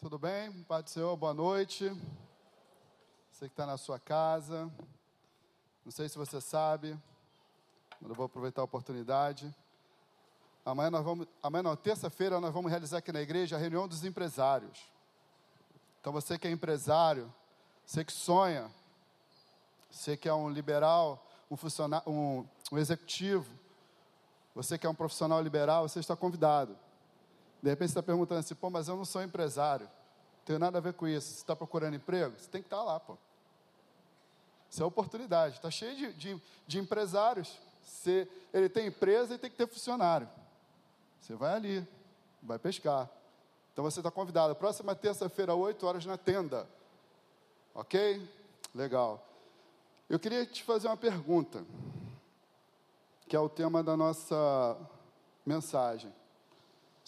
Tudo bem? Pai do Senhor, boa noite. Você que está na sua casa. Não sei se você sabe, mas eu vou aproveitar a oportunidade. Amanhã nós vamos, amanhã não, terça-feira nós vamos realizar aqui na igreja a reunião dos empresários. Então você que é empresário, você que sonha, você que é um liberal, um funcionário, um, um executivo, você que é um profissional liberal, você está convidado. De repente você está perguntando assim, pô, mas eu não sou empresário. Não tenho nada a ver com isso. Você está procurando emprego? Você tem que estar lá, pô. Isso é oportunidade. Está cheio de, de, de empresários. Você, ele tem empresa e tem que ter funcionário. Você vai ali, vai pescar. Então você está convidado. Próxima terça-feira, 8 horas, na tenda. Ok? Legal. Eu queria te fazer uma pergunta, que é o tema da nossa mensagem.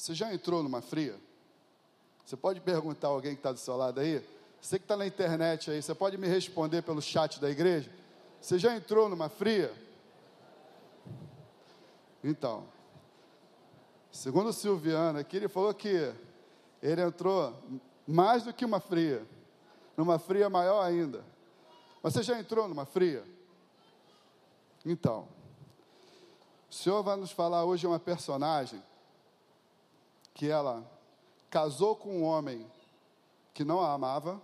Você já entrou numa fria? Você pode perguntar a alguém que está do seu lado aí? Você que está na internet aí, você pode me responder pelo chat da igreja? Você já entrou numa fria? Então, segundo o Silviano aqui, ele falou que ele entrou mais do que uma fria, numa fria maior ainda. Você já entrou numa fria? Então, o Senhor vai nos falar hoje uma personagem que ela casou com um homem que não a amava,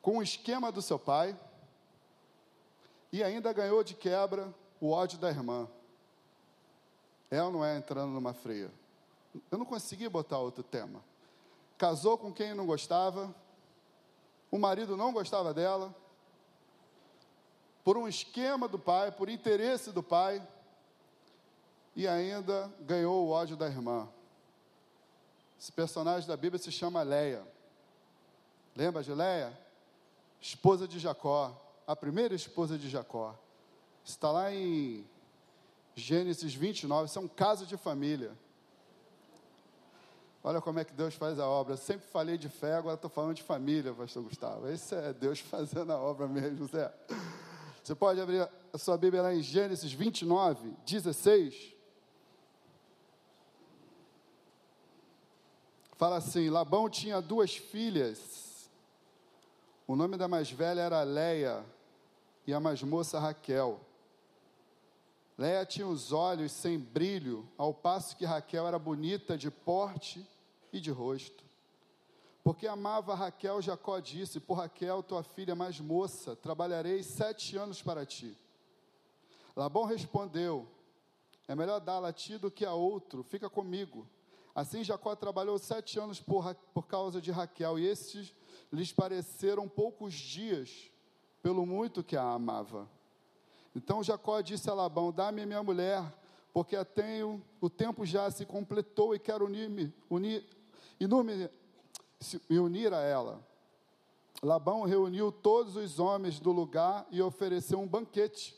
com o esquema do seu pai, e ainda ganhou de quebra o ódio da irmã. Ela não é entrando numa fria. Eu não consegui botar outro tema. Casou com quem não gostava, o marido não gostava dela, por um esquema do pai, por interesse do pai, e ainda ganhou o ódio da irmã. Esse personagem da Bíblia se chama Leia. Lembra de Leia? Esposa de Jacó, a primeira esposa de Jacó. Está lá em Gênesis 29, isso é um caso de família. Olha como é que Deus faz a obra. Eu sempre falei de fé, agora estou falando de família, pastor Gustavo. Esse é Deus fazendo a obra mesmo, Zé. Você pode abrir a sua Bíblia lá em Gênesis 29, 16. Fala assim: Labão tinha duas filhas. O nome da mais velha era Leia e a mais moça Raquel. Leia tinha os olhos sem brilho, ao passo que Raquel era bonita de porte e de rosto. Porque amava Raquel, Jacó disse: Por Raquel, tua filha mais moça, trabalharei sete anos para ti. Labão respondeu: É melhor dá-la a ti do que a outro, fica comigo. Assim Jacó trabalhou sete anos por, por causa de Raquel, e estes lhes pareceram poucos dias, pelo muito que a amava. Então Jacó disse a Labão: Dá-me minha mulher, porque a tenho, o tempo já se completou e quero unir-me, unir, me unir a ela. Labão reuniu todos os homens do lugar e ofereceu um banquete.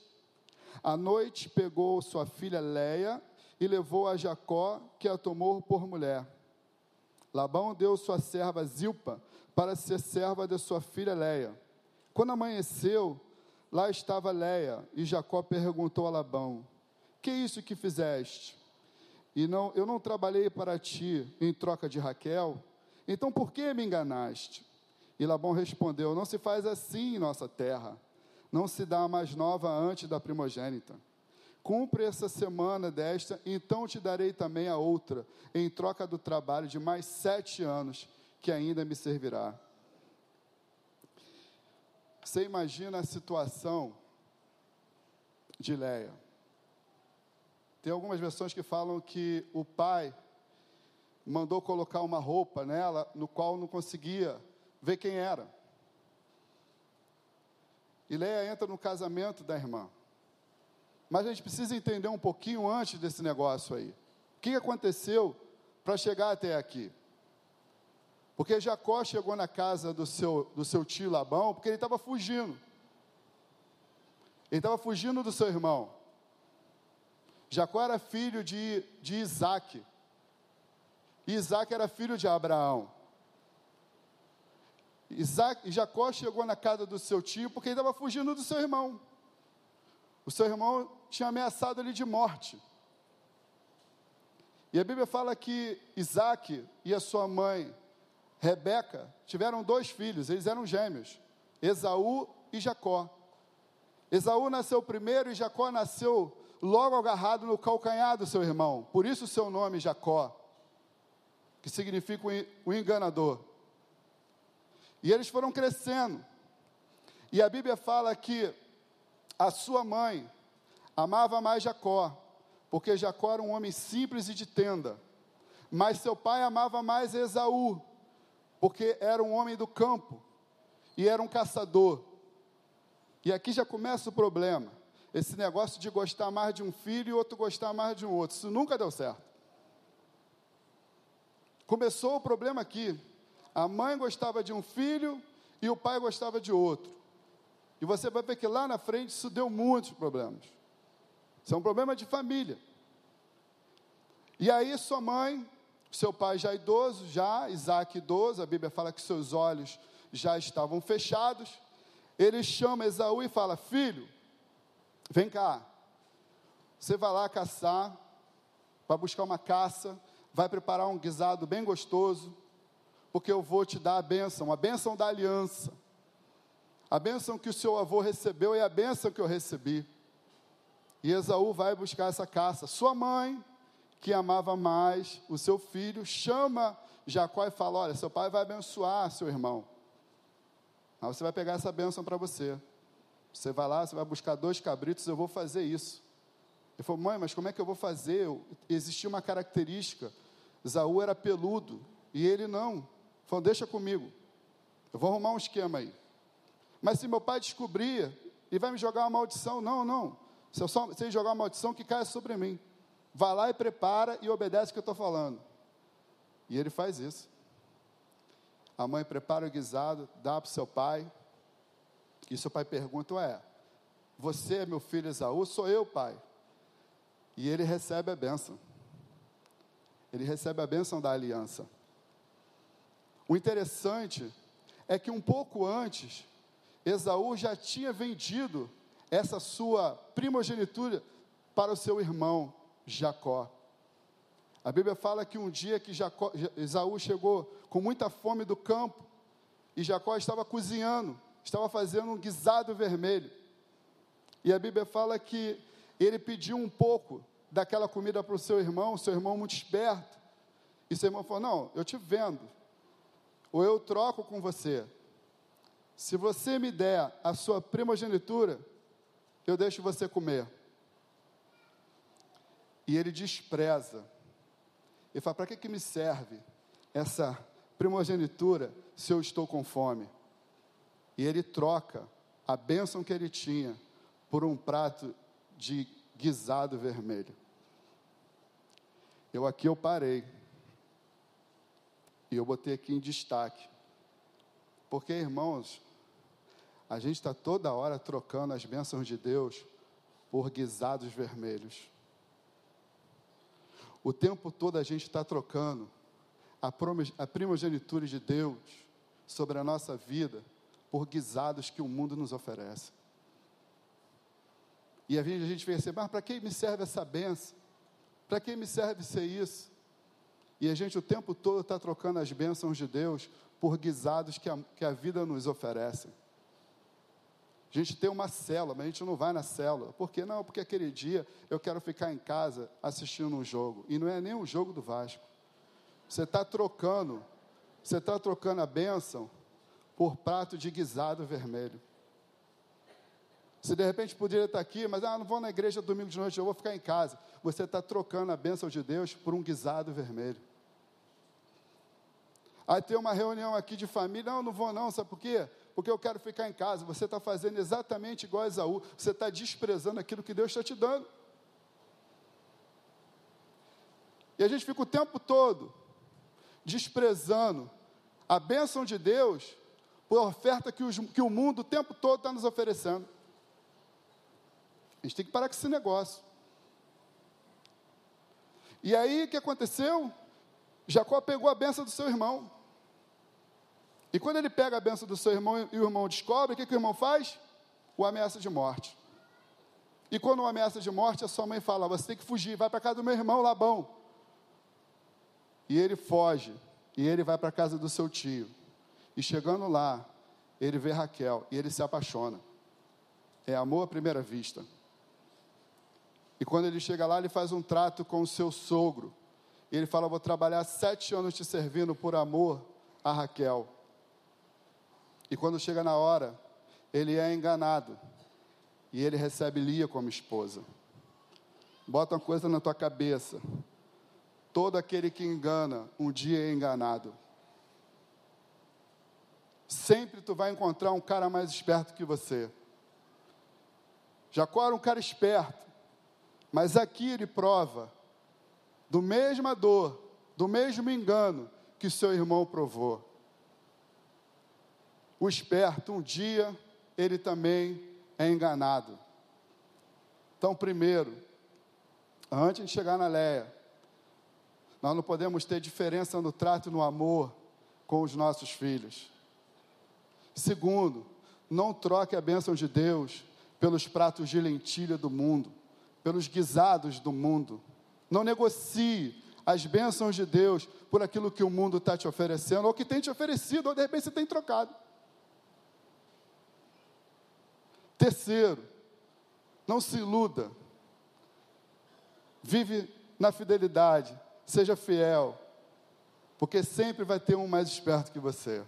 À noite pegou sua filha Leia e levou a Jacó, que a tomou por mulher. Labão deu sua serva Zilpa para ser serva de sua filha Leia. Quando amanheceu, lá estava Leia, e Jacó perguntou a Labão: Que é isso que fizeste? E não, eu não trabalhei para ti em troca de Raquel? Então por que me enganaste? E Labão respondeu: Não se faz assim em nossa terra. Não se dá mais nova antes da primogênita. Cumpre essa semana desta, então te darei também a outra, em troca do trabalho de mais sete anos, que ainda me servirá. Você imagina a situação de Leia. Tem algumas versões que falam que o pai mandou colocar uma roupa nela, no qual não conseguia ver quem era. E Leia entra no casamento da irmã. Mas a gente precisa entender um pouquinho antes desse negócio aí. O que aconteceu para chegar até aqui? Porque Jacó chegou na casa do seu, do seu tio Labão, porque ele estava fugindo. Ele estava fugindo do seu irmão. Jacó era filho de, de Isaac. E Isaac era filho de Abraão. Isaac, Jacó chegou na casa do seu tio porque ele estava fugindo do seu irmão. O seu irmão tinha ameaçado ele de morte. E a Bíblia fala que Isaac e a sua mãe, Rebeca, tiveram dois filhos, eles eram gêmeos, Esaú e Jacó. Esaú nasceu primeiro e Jacó nasceu logo agarrado no calcanhar do seu irmão, por isso o seu nome Jacó, que significa o enganador. E eles foram crescendo, e a Bíblia fala que a sua mãe amava mais Jacó, porque Jacó era um homem simples e de tenda. Mas seu pai amava mais Esaú, porque era um homem do campo e era um caçador. E aqui já começa o problema. Esse negócio de gostar mais de um filho e outro gostar mais de um outro. Isso nunca deu certo. Começou o problema aqui. A mãe gostava de um filho e o pai gostava de outro. E você vai ver que lá na frente isso deu muitos problemas. Isso é um problema de família. E aí sua mãe, seu pai já idoso, já, Isaac idoso, a Bíblia fala que seus olhos já estavam fechados. Ele chama Esaú e fala: Filho, vem cá. Você vai lá caçar, vai buscar uma caça, vai preparar um guisado bem gostoso, porque eu vou te dar a bênção, a bênção da aliança. A bênção que o seu avô recebeu é a bênção que eu recebi. E Esaú vai buscar essa caça. Sua mãe, que amava mais o seu filho, chama Jacó e fala: Olha, seu pai vai abençoar seu irmão. Aí você vai pegar essa bênção para você. Você vai lá, você vai buscar dois cabritos, eu vou fazer isso. Ele falou, mãe, mas como é que eu vou fazer? Existia uma característica. Esaú era peludo e ele não. Falou, deixa comigo. Eu vou arrumar um esquema aí. Mas se meu pai descobrir, ele vai me jogar uma maldição. Não, não. Se eu só, se jogar uma maldição, que caia sobre mim. Vai lá e prepara e obedece o que eu estou falando. E ele faz isso. A mãe prepara o guisado, dá para o seu pai. E seu pai pergunta: Ué, você é meu filho Esaú? Sou eu, pai. E ele recebe a bênção. Ele recebe a bênção da aliança. O interessante é que um pouco antes, Esaú já tinha vendido essa sua primogenitura para o seu irmão Jacó. A Bíblia fala que um dia que Jacó, Esaú chegou com muita fome do campo e Jacó estava cozinhando, estava fazendo um guisado vermelho. E a Bíblia fala que ele pediu um pouco daquela comida para o seu irmão, seu irmão muito esperto. E seu irmão falou: Não, eu te vendo, ou eu troco com você. Se você me der a sua primogenitura, eu deixo você comer. E ele despreza. Ele fala: para que, que me serve essa primogenitura se eu estou com fome? E ele troca a bênção que ele tinha por um prato de guisado vermelho. Eu aqui eu parei. E eu botei aqui em destaque. Porque, irmãos, a gente está toda hora trocando as bênçãos de Deus por guisados vermelhos. O tempo todo a gente está trocando a primogenitura de Deus sobre a nossa vida por guisados que o mundo nos oferece. E a gente pensa, mas para que me serve essa benção? Para que me serve ser isso? E a gente o tempo todo está trocando as bênçãos de Deus por guisados que a, que a vida nos oferece. A gente tem uma célula, mas a gente não vai na célula. Por quê? Não, porque aquele dia eu quero ficar em casa assistindo um jogo. E não é nem um jogo do Vasco. Você está trocando, você está trocando a bênção por prato de guisado vermelho. Você de repente poderia estar aqui, mas ah, não vou na igreja domingo de noite, eu vou ficar em casa. Você está trocando a bênção de Deus por um guisado vermelho. Aí tem uma reunião aqui de família, não, não vou não, sabe por quê? Porque eu quero ficar em casa. Você está fazendo exatamente igual a Esaú. Você está desprezando aquilo que Deus está te dando. E a gente fica o tempo todo desprezando a bênção de Deus por oferta que, os, que o mundo o tempo todo está nos oferecendo. A gente tem que parar com esse negócio. E aí o que aconteceu? Jacó pegou a benção do seu irmão. E quando ele pega a benção do seu irmão e o irmão descobre, o que, que o irmão faz? O ameaça de morte. E quando o ameaça de morte, a sua mãe fala: Você tem que fugir, vai para casa do meu irmão Labão. E ele foge, e ele vai para a casa do seu tio. E chegando lá, ele vê Raquel e ele se apaixona. É amor à primeira vista. E quando ele chega lá, ele faz um trato com o seu sogro. Ele fala: Vou trabalhar sete anos te servindo por amor a Raquel. E quando chega na hora, ele é enganado. E ele recebe Lia como esposa. Bota uma coisa na tua cabeça. Todo aquele que engana, um dia é enganado. Sempre tu vai encontrar um cara mais esperto que você. Jacó era um cara esperto, mas aqui ele prova do mesma dor, do mesmo engano que seu irmão provou. O esperto, um dia, ele também é enganado. Então, primeiro, antes de chegar na Leia, nós não podemos ter diferença no trato e no amor com os nossos filhos. Segundo, não troque a bênção de Deus pelos pratos de lentilha do mundo, pelos guisados do mundo. Não negocie as bênçãos de Deus por aquilo que o mundo está te oferecendo, ou que tem te oferecido, ou de repente você tem trocado. Terceiro, não se iluda. Vive na fidelidade, seja fiel, porque sempre vai ter um mais esperto que você.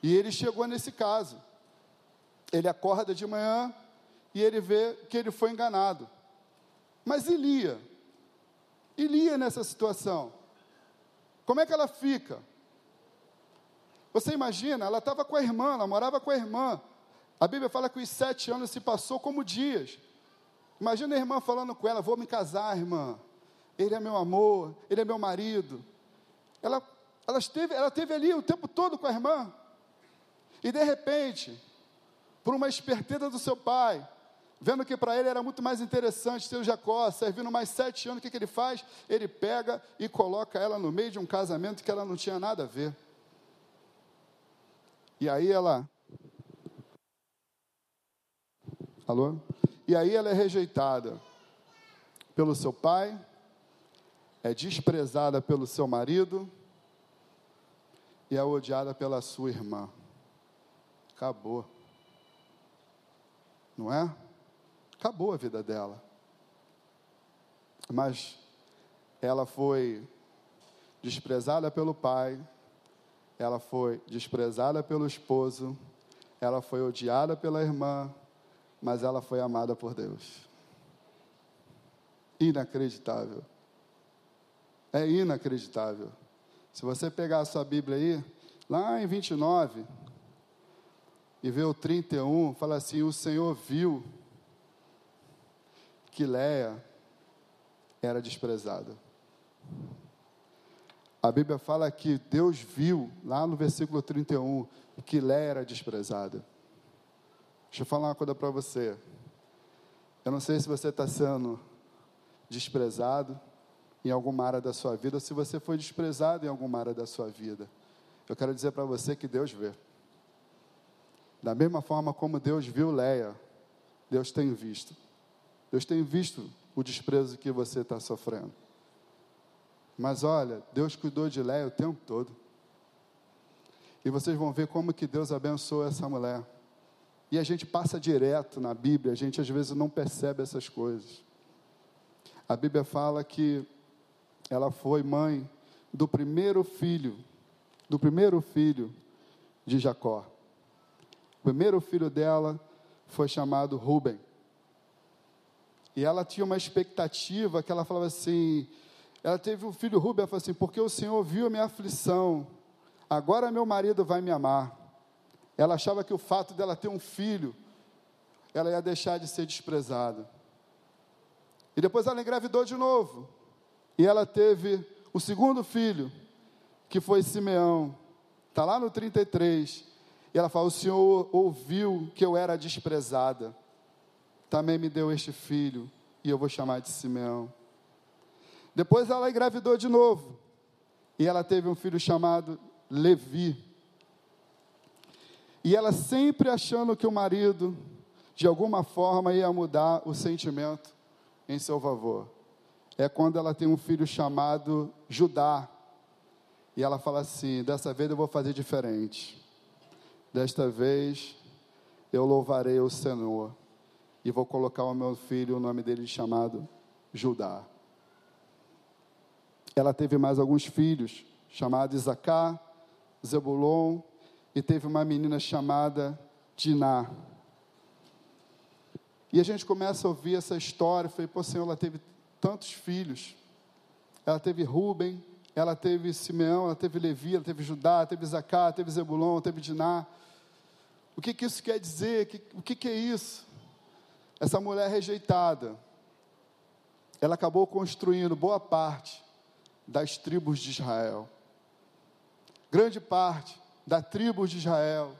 E ele chegou nesse caso. Ele acorda de manhã e ele vê que ele foi enganado. Mas Elia, Elia nessa situação, como é que ela fica? Você imagina, ela estava com a irmã, ela morava com a irmã. A Bíblia fala que os sete anos se passou como dias. Imagina a irmã falando com ela: Vou me casar, irmã. Ele é meu amor, ele é meu marido. Ela, ela, esteve, ela esteve ali o tempo todo com a irmã. E de repente, por uma esperteza do seu pai, vendo que para ele era muito mais interessante ter o Jacó, servindo mais sete anos, o que, que ele faz? Ele pega e coloca ela no meio de um casamento que ela não tinha nada a ver. E aí ela. Alô? E aí ela é rejeitada pelo seu pai, é desprezada pelo seu marido e é odiada pela sua irmã. Acabou. Não é? Acabou a vida dela. Mas ela foi desprezada pelo pai, ela foi desprezada pelo esposo, ela foi odiada pela irmã, mas ela foi amada por Deus. Inacreditável. É inacreditável. Se você pegar a sua Bíblia aí, lá em 29, e vê o 31, fala assim: O Senhor viu que Leia era desprezada. A Bíblia fala que Deus viu, lá no versículo 31, que Leia era desprezada. Deixa eu falar uma coisa para você. Eu não sei se você está sendo desprezado em alguma área da sua vida, ou se você foi desprezado em alguma área da sua vida. Eu quero dizer para você que Deus vê. Da mesma forma como Deus viu Leia, Deus tem visto. Deus tem visto o desprezo que você está sofrendo. Mas olha, Deus cuidou de Leia o tempo todo. E vocês vão ver como que Deus abençoou essa mulher. E a gente passa direto na Bíblia, a gente às vezes não percebe essas coisas. A Bíblia fala que ela foi mãe do primeiro filho, do primeiro filho de Jacó. O primeiro filho dela foi chamado Ruben. E ela tinha uma expectativa que ela falava assim: ela teve um filho Ruben, ela falou assim: porque o Senhor viu a minha aflição, agora meu marido vai me amar. Ela achava que o fato dela ter um filho, ela ia deixar de ser desprezada. E depois ela engravidou de novo. E ela teve o segundo filho, que foi Simeão. Está lá no 33. E ela fala: O Senhor ouviu que eu era desprezada, também me deu este filho, e eu vou chamar de Simeão. Depois ela engravidou de novo, e ela teve um filho chamado Levi. E ela sempre achando que o marido, de alguma forma, ia mudar o sentimento em seu favor. é quando ela tem um filho chamado Judá. E ela fala assim: dessa vez eu vou fazer diferente. Desta vez eu louvarei o Senhor e vou colocar o meu filho, o nome dele chamado Judá. Ela teve mais alguns filhos, chamados Isacá, Zebulon, e teve uma menina chamada Diná. E a gente começa a ouvir essa história, falei, pô, Senhor, ela teve tantos filhos. Ela teve Rubem, ela teve Simeão, ela teve Levi, ela teve Judá, ela teve Zacá, teve Zebulon, teve Diná. O que, que isso quer dizer? O que, que é isso? Essa mulher rejeitada, ela acabou construindo boa parte das tribos de Israel. Grande parte da tribo de Israel,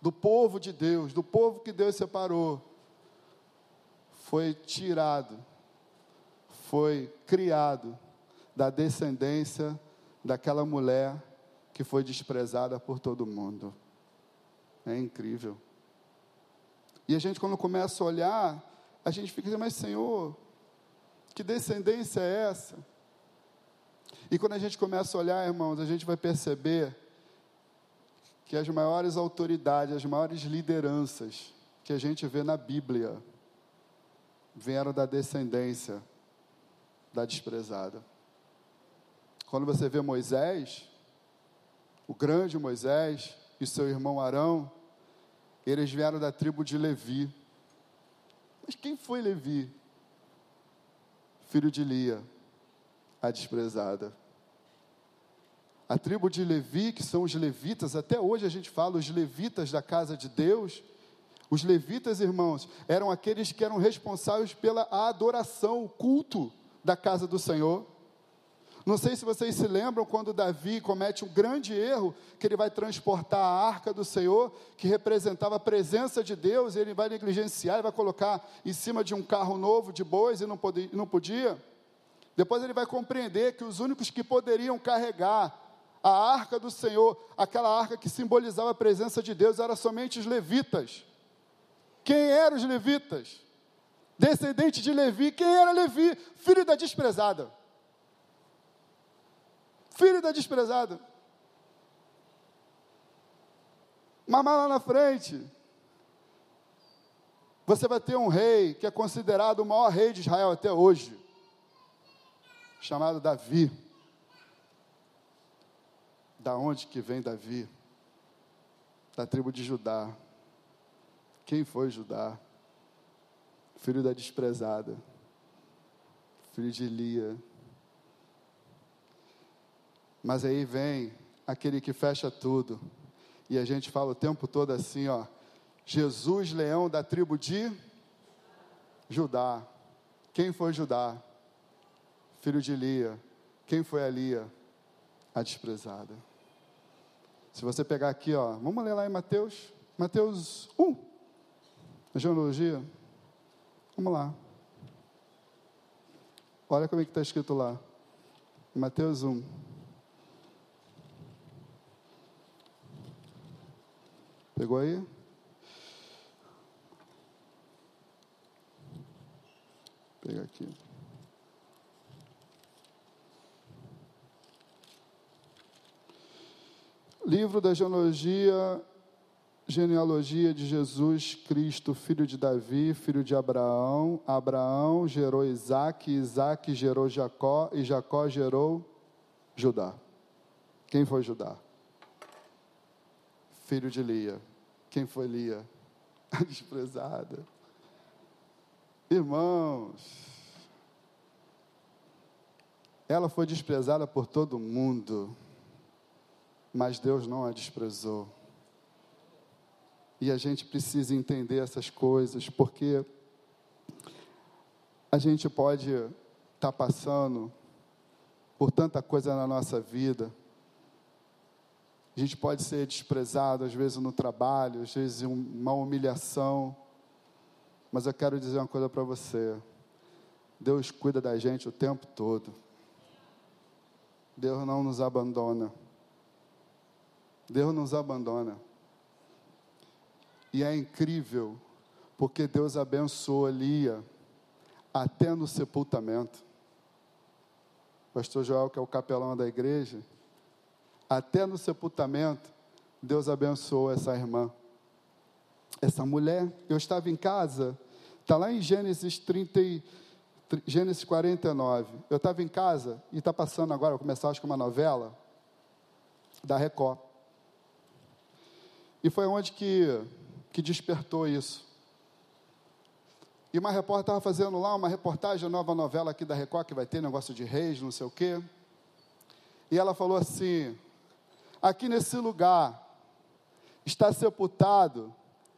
do povo de Deus, do povo que Deus separou, foi tirado, foi criado da descendência daquela mulher que foi desprezada por todo mundo. É incrível. E a gente, quando começa a olhar, a gente fica dizendo, mas Senhor, que descendência é essa? E quando a gente começa a olhar, irmãos, a gente vai perceber que as maiores autoridades, as maiores lideranças que a gente vê na Bíblia vieram da descendência da desprezada. Quando você vê Moisés, o grande Moisés e seu irmão Arão, eles vieram da tribo de Levi. Mas quem foi Levi? Filho de Lia, a desprezada. A tribo de Levi, que são os levitas, até hoje a gente fala os levitas da casa de Deus. Os levitas, irmãos, eram aqueles que eram responsáveis pela adoração, o culto da casa do Senhor. Não sei se vocês se lembram quando Davi comete um grande erro, que ele vai transportar a arca do Senhor, que representava a presença de Deus, e ele vai negligenciar, e vai colocar em cima de um carro novo de bois e não, podia. Depois ele vai compreender que os únicos que poderiam carregar a arca do Senhor, aquela arca que simbolizava a presença de Deus, eram somente os levitas. Quem eram os levitas? Descendente de Levi. Quem era Levi? Filho da desprezada filho da desprezada. Mas lá na frente, você vai ter um rei que é considerado o maior rei de Israel até hoje, chamado Davi. Da onde que vem Davi? Da tribo de Judá. Quem foi Judá? Filho da desprezada, filho de Lia, mas aí vem aquele que fecha tudo. E a gente fala o tempo todo assim, ó. Jesus, leão da tribo de Judá. Quem foi Judá? Filho de Lia. Quem foi a Lia? A desprezada. Se você pegar aqui, ó, vamos ler lá em Mateus, Mateus 1, a genealogia. Vamos lá. Olha como é que está escrito lá. Mateus 1. Pegou aí? Pega aqui. Livro da genealogia, genealogia de Jesus Cristo, filho de Davi, filho de Abraão. Abraão gerou Isaac, Isaac gerou Jacó, e Jacó gerou Judá. Quem foi Judá? Filho de Lia. Quem foi Lia? A desprezada. Irmãos, ela foi desprezada por todo mundo, mas Deus não a desprezou. E a gente precisa entender essas coisas, porque a gente pode estar tá passando por tanta coisa na nossa vida, a gente pode ser desprezado, às vezes no trabalho, às vezes uma humilhação. Mas eu quero dizer uma coisa para você. Deus cuida da gente o tempo todo. Deus não nos abandona. Deus nos abandona. E é incrível, porque Deus abençoou Lia até no sepultamento. pastor Joel, que é o capelão da igreja, até no sepultamento, Deus abençoou essa irmã. Essa mulher, eu estava em casa, está lá em Gênesis 30, Gênesis 49. Eu estava em casa e está passando agora, vou começar acho que uma novela da Record. E foi onde que, que despertou isso. E uma repórter estava fazendo lá uma reportagem, nova novela aqui da Record, que vai ter negócio de reis, não sei o quê. E ela falou assim: aqui nesse lugar está sepultado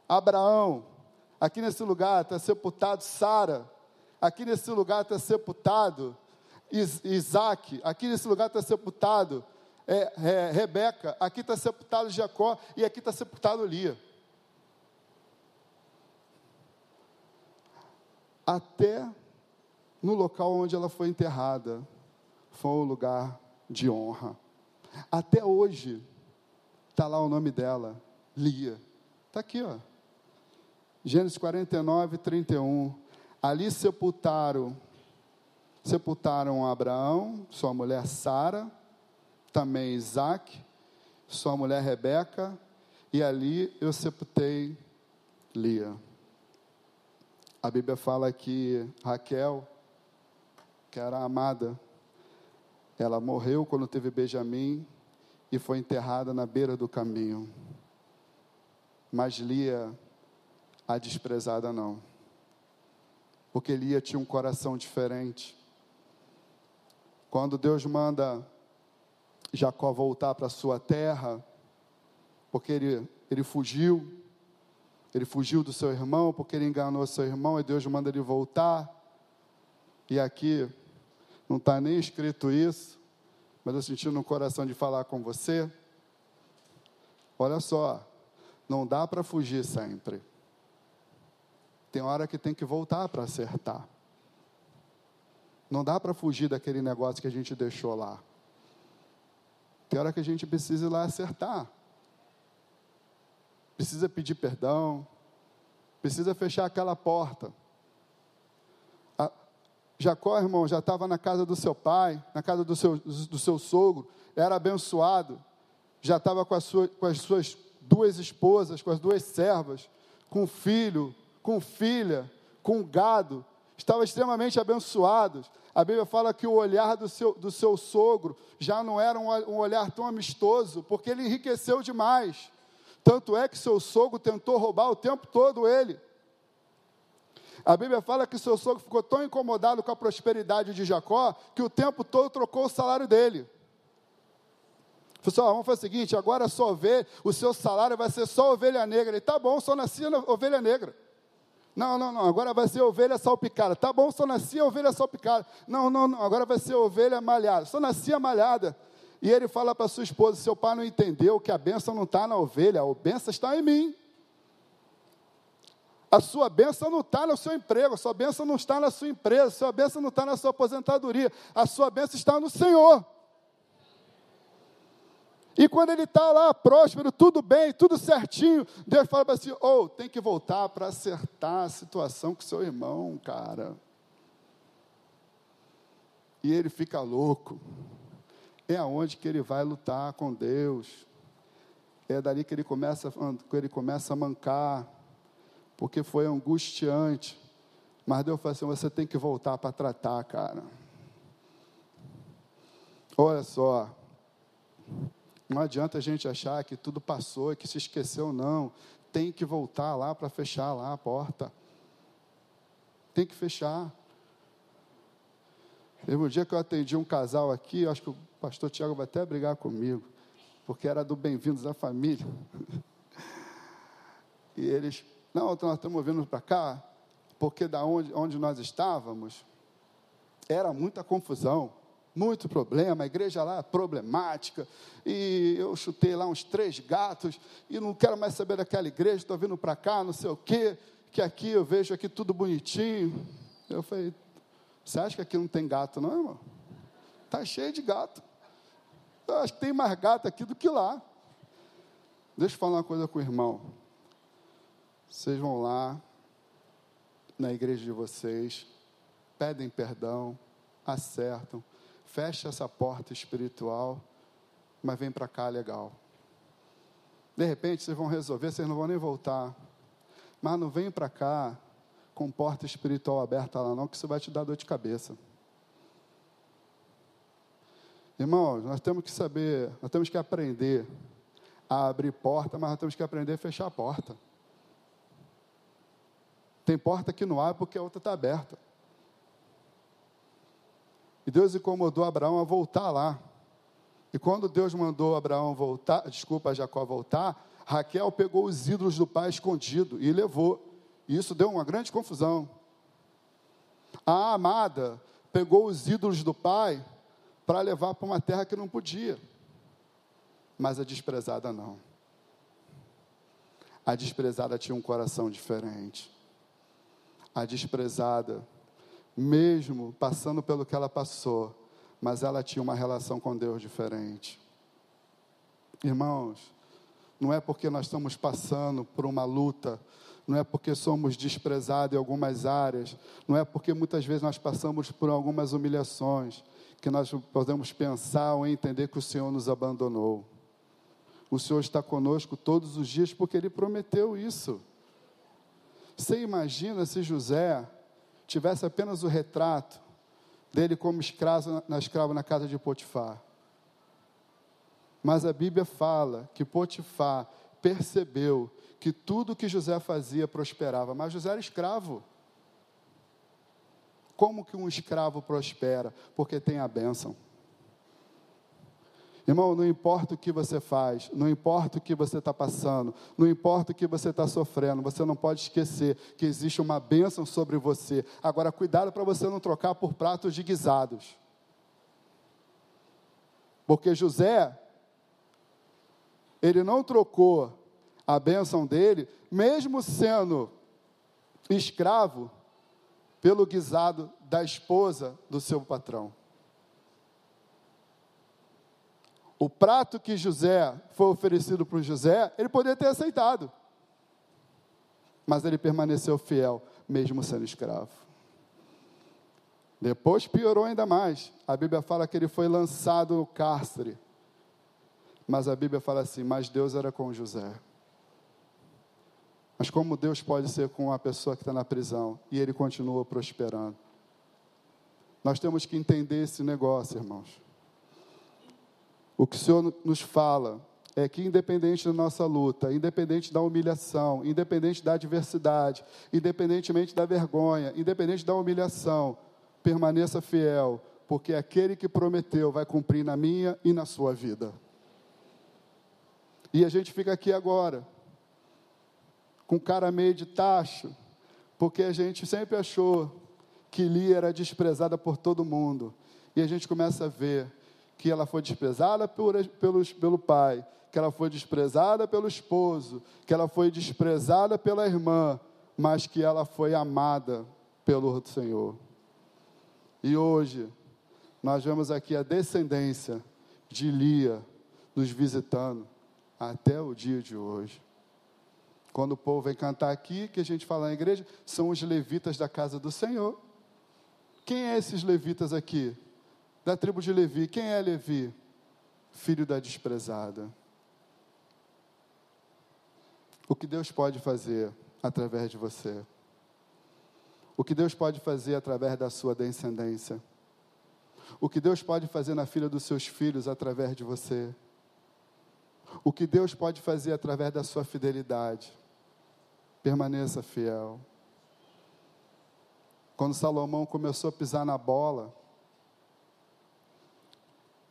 Abraão, aqui nesse lugar está sepultado Sara, aqui nesse lugar está sepultado Isaac, aqui nesse lugar está sepultado é, é, Rebeca, aqui está sepultado Jacó e aqui está sepultado Lia. Até no local onde ela foi enterrada, foi um lugar de honra. Até hoje, está lá o nome dela, Lia. Está aqui, ó. Gênesis 49, 31. Ali sepultaram, sepultaram Abraão, sua mulher Sara, também Isaac, sua mulher Rebeca, e ali eu sepultei Lia. A Bíblia fala que Raquel, que era amada, ela morreu quando teve Benjamim e foi enterrada na beira do caminho. Mas Lia, a desprezada não. Porque Lia tinha um coração diferente. Quando Deus manda Jacó voltar para sua terra, porque ele, ele fugiu, ele fugiu do seu irmão, porque ele enganou seu irmão, e Deus manda ele voltar. E aqui não está nem escrito isso, mas eu senti no coração de falar com você. Olha só, não dá para fugir sempre. Tem hora que tem que voltar para acertar. Não dá para fugir daquele negócio que a gente deixou lá. Tem hora que a gente precisa ir lá acertar. Precisa pedir perdão. Precisa fechar aquela porta. Jacó, irmão, já estava na casa do seu pai, na casa do seu, do seu sogro, era abençoado, já estava com, sua, com as suas duas esposas, com as duas servas, com filho, com filha, com gado, estava extremamente abençoado. A Bíblia fala que o olhar do seu, do seu sogro já não era um, um olhar tão amistoso, porque ele enriqueceu demais. Tanto é que seu sogro tentou roubar o tempo todo ele. A Bíblia fala que seu sogro ficou tão incomodado com a prosperidade de Jacó que o tempo todo trocou o salário dele. Pessoal, vamos fazer o seguinte: agora só ver, o seu salário vai ser só ovelha negra. Ele, tá bom, só nascia ovelha negra. Não, não, não, agora vai ser ovelha salpicada. Tá bom, só nascia ovelha salpicada. Não, não, não, agora vai ser ovelha malhada. Só nascia malhada. E ele fala para sua esposa: seu pai não entendeu que a bênção não está na ovelha, a bênção está em mim. A sua bênção não está no seu emprego, a sua bênção não está na sua empresa, a sua bênção não está na sua aposentadoria, a sua bênção está no Senhor. E quando ele está lá próspero, tudo bem, tudo certinho, Deus fala para assim: ou oh, tem que voltar para acertar a situação com seu irmão, cara. E ele fica louco. É aonde que ele vai lutar com Deus. É dali que ele começa, que ele começa a mancar, porque foi angustiante. Mas Deus fala assim: você tem que voltar para tratar, cara. Olha só. Não adianta a gente achar que tudo passou, que se esqueceu, não. Tem que voltar lá para fechar lá a porta. Tem que fechar. Teve um dia que eu atendi um casal aqui, acho que o pastor Tiago vai até brigar comigo, porque era do Bem-vindos à Família. E eles, não, nós estamos vindo para cá, porque da onde, onde nós estávamos, era muita confusão muito problema, a igreja lá é problemática, e eu chutei lá uns três gatos, e não quero mais saber daquela igreja, estou vindo para cá, não sei o quê, que aqui eu vejo aqui tudo bonitinho. Eu falei, você acha que aqui não tem gato, não, irmão? Está cheio de gato. Eu acho que tem mais gato aqui do que lá. Deixa eu falar uma coisa com o irmão. Vocês vão lá, na igreja de vocês, pedem perdão, acertam, fecha essa porta espiritual, mas vem para cá legal. De repente vocês vão resolver, vocês não vão nem voltar. Mas não vem para cá com porta espiritual aberta lá não, que isso vai te dar dor de cabeça. Irmãos, nós temos que saber, nós temos que aprender a abrir porta, mas nós temos que aprender a fechar a porta. Tem porta que não abre porque a outra está aberta. E Deus incomodou Abraão a voltar lá. E quando Deus mandou Abraão voltar, desculpa, Jacó voltar, Raquel pegou os ídolos do pai escondido e levou. E isso deu uma grande confusão. A amada pegou os ídolos do pai para levar para uma terra que não podia. Mas a desprezada não. A desprezada tinha um coração diferente. A desprezada, mesmo passando pelo que ela passou, mas ela tinha uma relação com Deus diferente. Irmãos, não é porque nós estamos passando por uma luta, não é porque somos desprezados em algumas áreas, não é porque muitas vezes nós passamos por algumas humilhações, que nós podemos pensar ou entender que o Senhor nos abandonou. O Senhor está conosco todos os dias porque Ele prometeu isso. Você imagina se José tivesse apenas o retrato dele como escravo na, escravo na casa de Potifar. Mas a Bíblia fala que Potifar percebeu que tudo que José fazia prosperava, mas José era escravo. Como que um escravo prospera? Porque tem a bênção. Irmão, não importa o que você faz, não importa o que você está passando, não importa o que você está sofrendo, você não pode esquecer que existe uma bênção sobre você. Agora, cuidado para você não trocar por pratos de guisados. Porque José, ele não trocou a bênção dele, mesmo sendo escravo, pelo guisado da esposa do seu patrão. O prato que José foi oferecido para José, ele poderia ter aceitado. Mas ele permaneceu fiel, mesmo sendo escravo. Depois piorou ainda mais. A Bíblia fala que ele foi lançado no cárcere. Mas a Bíblia fala assim: mas Deus era com José. Mas como Deus pode ser com uma pessoa que está na prisão e ele continua prosperando? Nós temos que entender esse negócio, irmãos. O que o Senhor nos fala é que, independente da nossa luta, independente da humilhação, independente da adversidade, independentemente da vergonha, independente da humilhação, permaneça fiel, porque aquele que prometeu vai cumprir na minha e na sua vida. E a gente fica aqui agora, com cara meio de tacho, porque a gente sempre achou que Lia era desprezada por todo mundo. E a gente começa a ver que ela foi desprezada por, pelos, pelo pai, que ela foi desprezada pelo esposo, que ela foi desprezada pela irmã, mas que ela foi amada pelo Senhor. E hoje, nós vemos aqui a descendência de Lia nos visitando até o dia de hoje. Quando o povo vem cantar aqui, que a gente fala na igreja, são os levitas da casa do Senhor. Quem é esses levitas aqui? Da tribo de Levi. Quem é Levi? Filho da desprezada. O que Deus pode fazer através de você? O que Deus pode fazer através da sua descendência? O que Deus pode fazer na filha dos seus filhos através de você? O que Deus pode fazer através da sua fidelidade? Permaneça fiel. Quando Salomão começou a pisar na bola,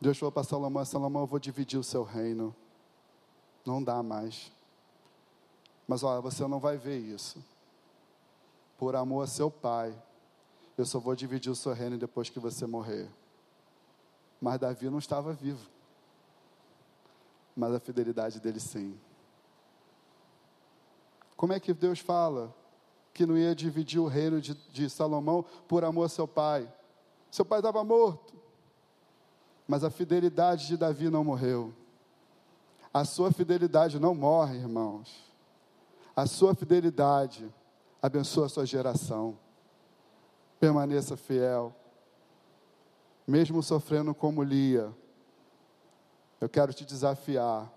Deus falou para Salomão: Salomão, eu vou dividir o seu reino. Não dá mais. Mas olha, você não vai ver isso. Por amor a seu pai, eu só vou dividir o seu reino depois que você morrer. Mas Davi não estava vivo. Mas a fidelidade dele sim. Como é que Deus fala que não ia dividir o reino de, de Salomão por amor a seu pai? Seu pai estava morto, mas a fidelidade de Davi não morreu. A sua fidelidade não morre, irmãos. A sua fidelidade abençoa a sua geração. Permaneça fiel. mesmo sofrendo como Lia, eu quero te desafiar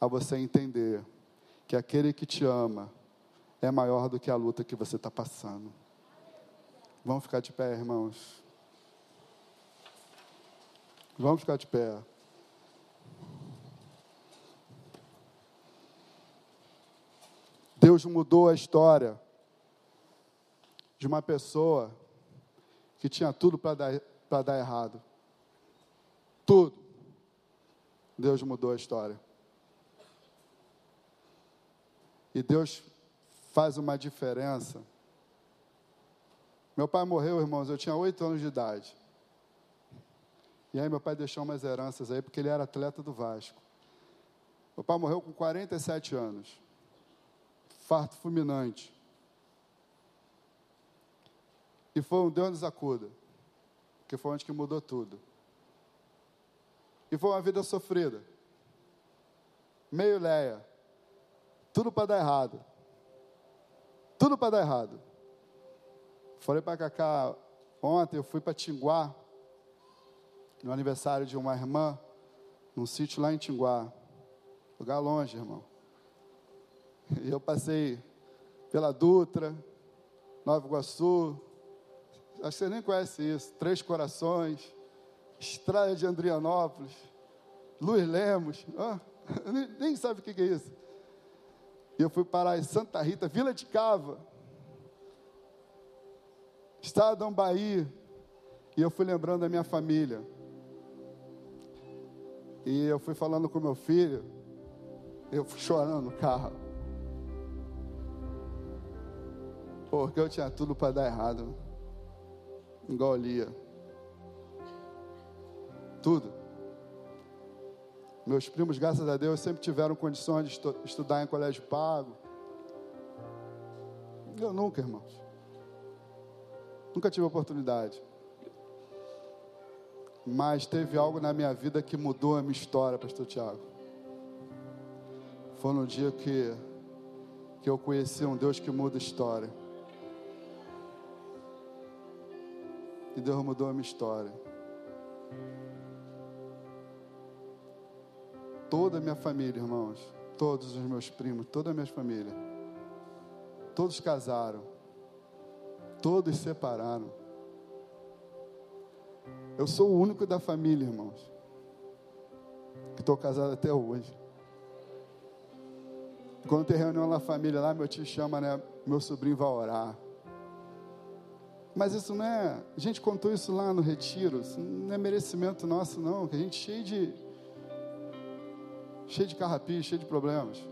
a você entender que aquele que te ama é maior do que a luta que você está passando. Vamos ficar de pé, irmãos. Vamos ficar de pé. Deus mudou a história de uma pessoa que tinha tudo para dar, dar errado. Tudo. Deus mudou a história. E Deus faz uma diferença. Meu pai morreu, irmãos, eu tinha oito anos de idade. E aí meu pai deixou umas heranças aí, porque ele era atleta do Vasco. Meu pai morreu com 47 anos. Farto fulminante. E foi um Deus nos acuda, que foi onde que mudou tudo. E foi uma vida sofrida. Meio leia. Tudo para dar errado. Tudo para dar errado. Falei para Cacá ontem, eu fui para Tinguá, no aniversário de uma irmã, num sítio lá em Tinguá. Lugar longe, irmão. E eu passei pela Dutra, Nova Iguaçu, acho que você nem conhece isso, Três Corações, Estrada de Andrianópolis, Luiz Lemos, nem, nem, sabe o que é isso. E eu fui parar em Santa Rita, Vila de Cava, Estado Bahia, e eu fui lembrando da minha família. E eu fui falando com meu filho, eu fui chorando no carro. Porque eu tinha tudo para dar errado igual Lia. Tudo. Meus primos, graças a Deus, sempre tiveram condições de estu estudar em colégio pago. Eu nunca, irmãos. Nunca tive oportunidade. Mas teve algo na minha vida que mudou a minha história, Pastor Tiago. Foi no dia que, que eu conheci um Deus que muda a história. E Deus mudou a minha história. Toda a minha família, irmãos, todos os meus primos, toda a minha família, todos casaram, todos separaram. Eu sou o único da família, irmãos, que estou casado até hoje. Quando tem reunião na família lá, meu tio chama, né? Meu sobrinho vai orar. Mas isso não é. A gente contou isso lá no retiro. Isso não é merecimento nosso, não. Que a gente cheio de. cheio de carrapicho, cheio de problemas.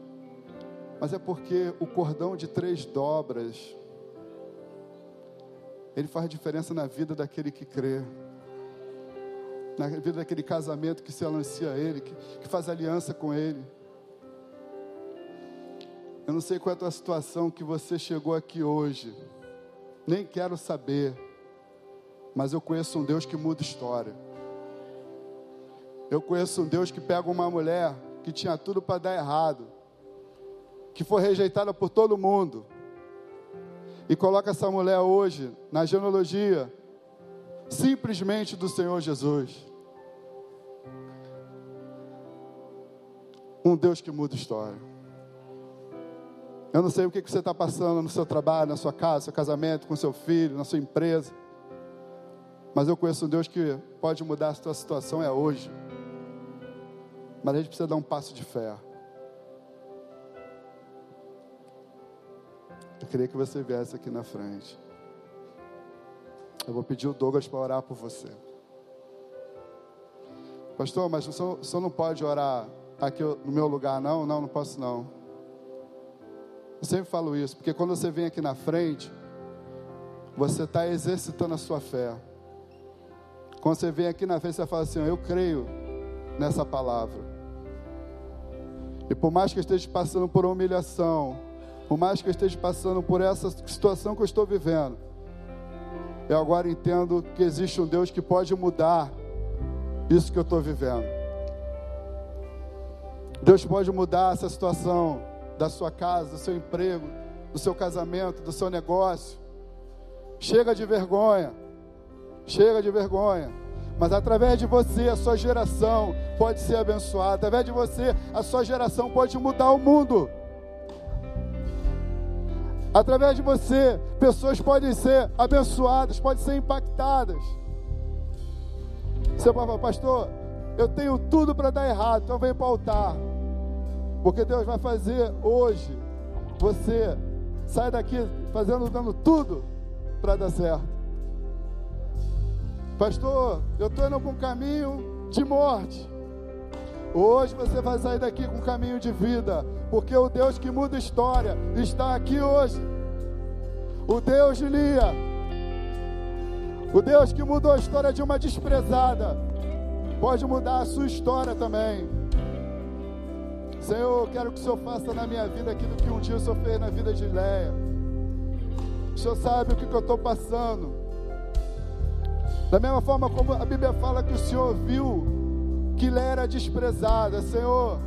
Mas é porque o cordão de três dobras. Ele faz diferença na vida daquele que crê. Na vida daquele casamento que se alancia a Ele, que, que faz aliança com Ele. Eu não sei qual é a tua situação que você chegou aqui hoje nem quero saber. Mas eu conheço um Deus que muda história. Eu conheço um Deus que pega uma mulher que tinha tudo para dar errado, que foi rejeitada por todo mundo, e coloca essa mulher hoje na genealogia simplesmente do Senhor Jesus. Um Deus que muda história. Eu não sei o que você está passando no seu trabalho, na sua casa, no seu casamento, com seu filho, na sua empresa. Mas eu conheço um Deus que pode mudar a sua situação, é hoje. Mas a gente precisa dar um passo de fé. Eu queria que você viesse aqui na frente. Eu vou pedir o Douglas para orar por você. Pastor, mas o senhor, o senhor não pode orar aqui no meu lugar, não? Não, não posso não. Eu sempre falo isso, porque quando você vem aqui na frente, você está exercitando a sua fé. Quando você vem aqui na frente, você fala assim: Eu creio nessa palavra. E por mais que eu esteja passando por humilhação, por mais que eu esteja passando por essa situação que eu estou vivendo, eu agora entendo que existe um Deus que pode mudar isso que eu estou vivendo. Deus pode mudar essa situação da sua casa, do seu emprego, do seu casamento, do seu negócio. Chega de vergonha. Chega de vergonha. Mas através de você, a sua geração pode ser abençoada. Através de você, a sua geração pode mudar o mundo. Através de você, pessoas podem ser abençoadas, podem ser impactadas. Você fala, pastor, eu tenho tudo para dar errado, então vem para o altar. Porque Deus vai fazer hoje você sair daqui fazendo, dando tudo para dar certo. Pastor, eu estou indo para um caminho de morte. Hoje você vai sair daqui com um caminho de vida, porque o Deus que muda história está aqui hoje. O Deus de Lia, o Deus que mudou a história de uma desprezada, pode mudar a sua história também. Senhor, eu quero que o Senhor faça na minha vida aquilo que um dia o Senhor fez na vida de Leia. O Senhor sabe o que, que eu estou passando. Da mesma forma como a Bíblia fala que o Senhor viu que Leia era desprezada, Senhor.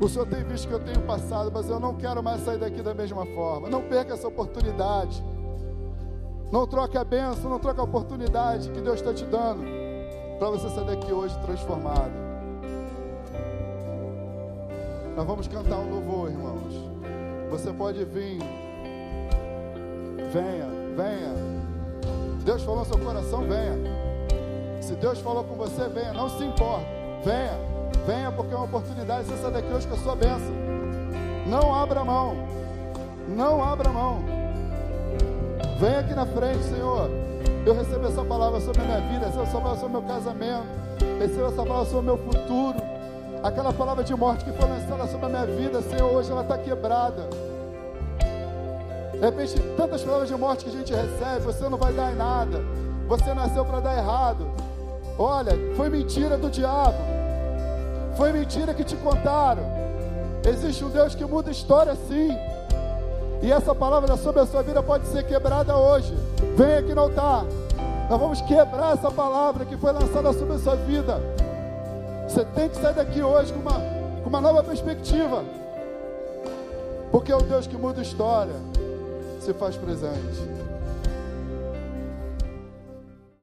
O Senhor tem visto que eu tenho passado, mas eu não quero mais sair daqui da mesma forma. Não perca essa oportunidade. Não troque a benção, não troque a oportunidade que Deus está te dando para você sair daqui hoje transformado. Nós vamos cantar um louvor, irmãos. Você pode vir. Venha, venha. Deus falou no seu coração, venha. Se Deus falou com você, venha. Não se importa. Venha, venha, porque é uma oportunidade. Você sair daqui hoje com a sua bênção. Não abra mão. Não abra mão. Venha aqui na frente, Senhor. Eu recebo essa palavra sobre a minha vida, recebo essa palavra sobre o meu casamento, recebo essa palavra sobre o meu futuro. Aquela palavra de morte que foi lançada sobre a minha vida, Senhor, hoje ela está quebrada. De repente, tantas palavras de morte que a gente recebe, você não vai dar em nada. Você nasceu para dar errado. Olha, foi mentira do diabo. Foi mentira que te contaram. Existe um Deus que muda história sim. E essa palavra sobre a sua vida pode ser quebrada hoje. Vem aqui no altar. Nós vamos quebrar essa palavra que foi lançada sobre a sua vida. Você tem que sair daqui hoje com uma, com uma nova perspectiva. Porque é o Deus que muda história se faz presente.